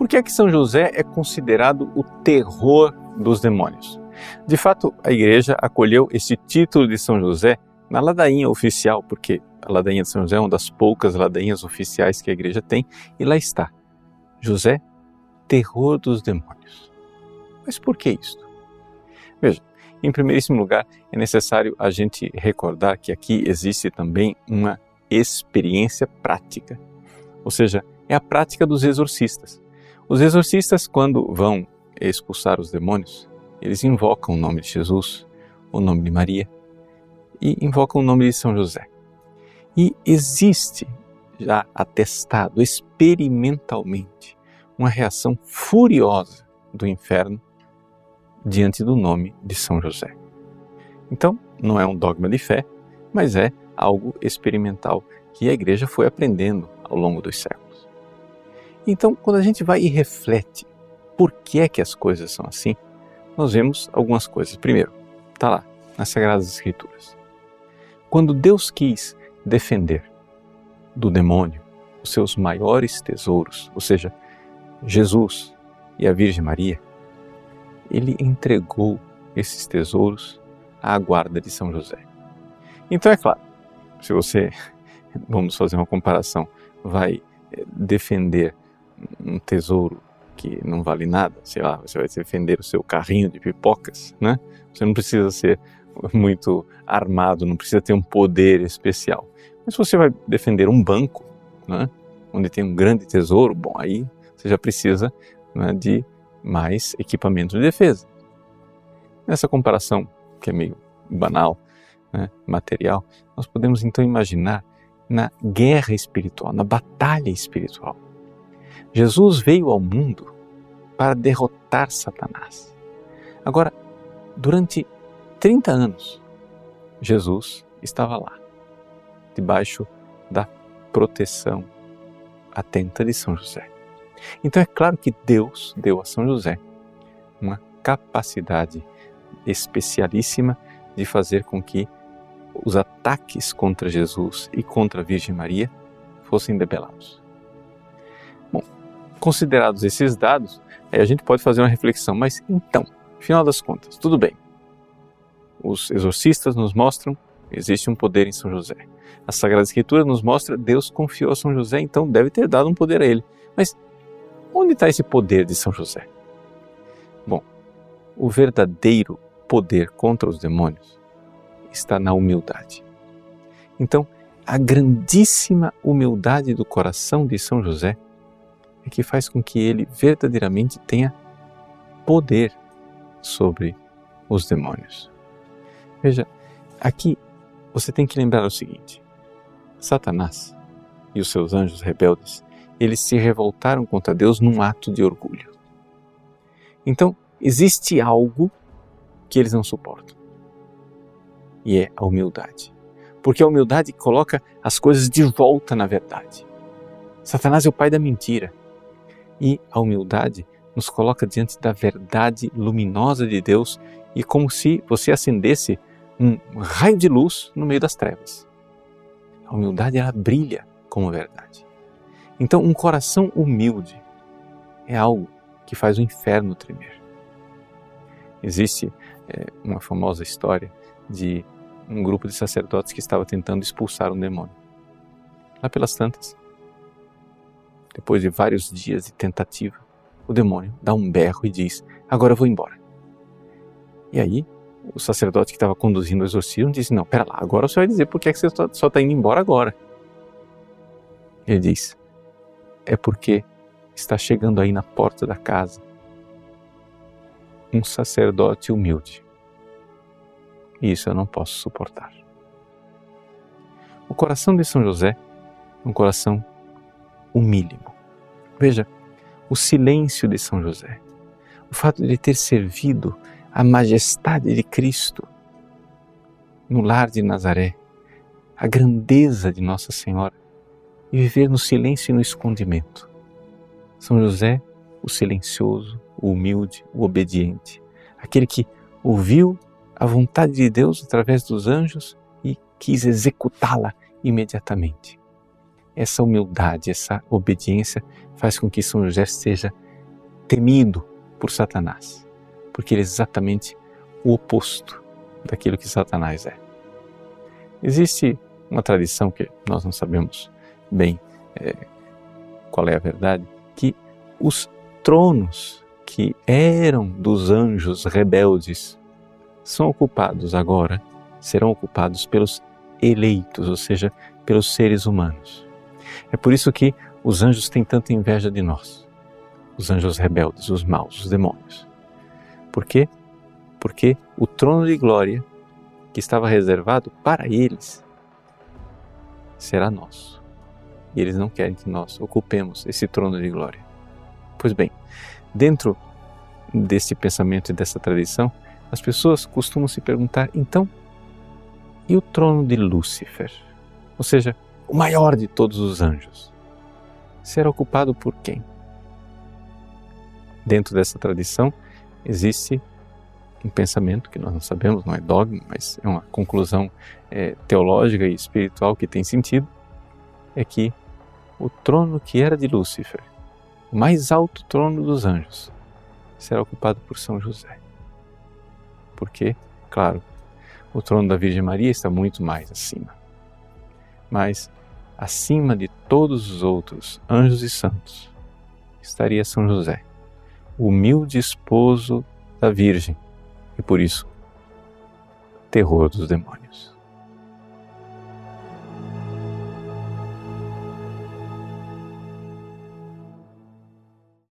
Por que é que São José é considerado o terror dos demônios? De fato, a igreja acolheu esse título de São José na ladainha oficial, porque a ladainha de São José é uma das poucas ladainhas oficiais que a igreja tem, e lá está: José, terror dos demônios. Mas por que isto? Veja, em primeiríssimo lugar, é necessário a gente recordar que aqui existe também uma experiência prática, ou seja, é a prática dos exorcistas. Os exorcistas, quando vão expulsar os demônios, eles invocam o nome de Jesus, o nome de Maria e invocam o nome de São José. E existe já atestado experimentalmente uma reação furiosa do inferno diante do nome de São José. Então, não é um dogma de fé, mas é algo experimental que a igreja foi aprendendo ao longo dos séculos. Então, quando a gente vai e reflete por que é que as coisas são assim, nós vemos algumas coisas. Primeiro, está lá, nas Sagradas Escrituras. Quando Deus quis defender do demônio os seus maiores tesouros, ou seja, Jesus e a Virgem Maria, ele entregou esses tesouros à guarda de São José. Então, é claro, se você, vamos fazer uma comparação, vai defender um tesouro que não vale nada, sei lá, você vai defender o seu carrinho de pipocas, né? Você não precisa ser muito armado, não precisa ter um poder especial. Mas se você vai defender um banco, né, onde tem um grande tesouro, bom, aí você já precisa né, de mais equipamento de defesa. Nessa comparação, que é meio banal, né, material, nós podemos então imaginar na guerra espiritual, na batalha espiritual. Jesus veio ao mundo para derrotar Satanás. Agora, durante 30 anos, Jesus estava lá, debaixo da proteção atenta de São José. Então é claro que Deus deu a São José uma capacidade especialíssima de fazer com que os ataques contra Jesus e contra a Virgem Maria fossem debelados. Considerados esses dados, a gente pode fazer uma reflexão, mas então, final das contas, tudo bem. Os exorcistas nos mostram existe um poder em São José. A Sagrada Escritura nos mostra Deus confiou a São José, então deve ter dado um poder a ele. Mas onde está esse poder de São José? Bom, o verdadeiro poder contra os demônios está na humildade. Então, a grandíssima humildade do coração de São José é que faz com que ele verdadeiramente tenha poder sobre os demônios. Veja, aqui você tem que lembrar o seguinte: Satanás e os seus anjos rebeldes, eles se revoltaram contra Deus num ato de orgulho. Então, existe algo que eles não suportam. E é a humildade. Porque a humildade coloca as coisas de volta na verdade. Satanás é o pai da mentira. E a humildade nos coloca diante da verdade luminosa de Deus e como se você acendesse um raio de luz no meio das trevas. A humildade ela brilha como verdade. Então, um coração humilde é algo que faz o inferno tremer. Existe é, uma famosa história de um grupo de sacerdotes que estava tentando expulsar um demônio. Lá pelas tantas, depois de vários dias de tentativa, o demônio dá um berro e diz: Agora eu vou embora. E aí, o sacerdote que estava conduzindo o exorcismo disse: Não, pera lá, agora você vai dizer por que, é que você só está indo embora agora. Ele diz: É porque está chegando aí na porta da casa um sacerdote humilde. E isso eu não posso suportar. O coração de São José é um coração humílimo. Veja, o silêncio de São José, o fato de ele ter servido a majestade de Cristo no lar de Nazaré, a grandeza de Nossa Senhora e viver no silêncio e no escondimento. São José, o silencioso, o humilde, o obediente, aquele que ouviu a vontade de Deus através dos anjos e quis executá-la imediatamente essa humildade, essa obediência faz com que São José seja temido por Satanás, porque ele é exatamente o oposto daquilo que Satanás é. Existe uma tradição que nós não sabemos bem é, qual é a verdade, que os tronos que eram dos anjos rebeldes são ocupados agora, serão ocupados pelos eleitos, ou seja, pelos seres humanos. É por isso que os anjos têm tanta inveja de nós, os anjos rebeldes, os maus, os demônios. Por quê? Porque o trono de glória que estava reservado para eles será nosso. E eles não querem que nós ocupemos esse trono de glória. Pois bem, dentro desse pensamento e dessa tradição, as pessoas costumam se perguntar: então, e o trono de Lúcifer? Ou seja, o maior de todos os anjos, será ocupado por quem? Dentro dessa tradição existe um pensamento que nós não sabemos, não é dogma, mas é uma conclusão é, teológica e espiritual que tem sentido, é que o trono que era de Lúcifer, o mais alto trono dos anjos, será ocupado por São José. Porque, claro, o trono da Virgem Maria está muito mais acima. Mas, acima de todos os outros anjos e santos, estaria São José, humilde esposo da Virgem e por isso, terror dos demônios.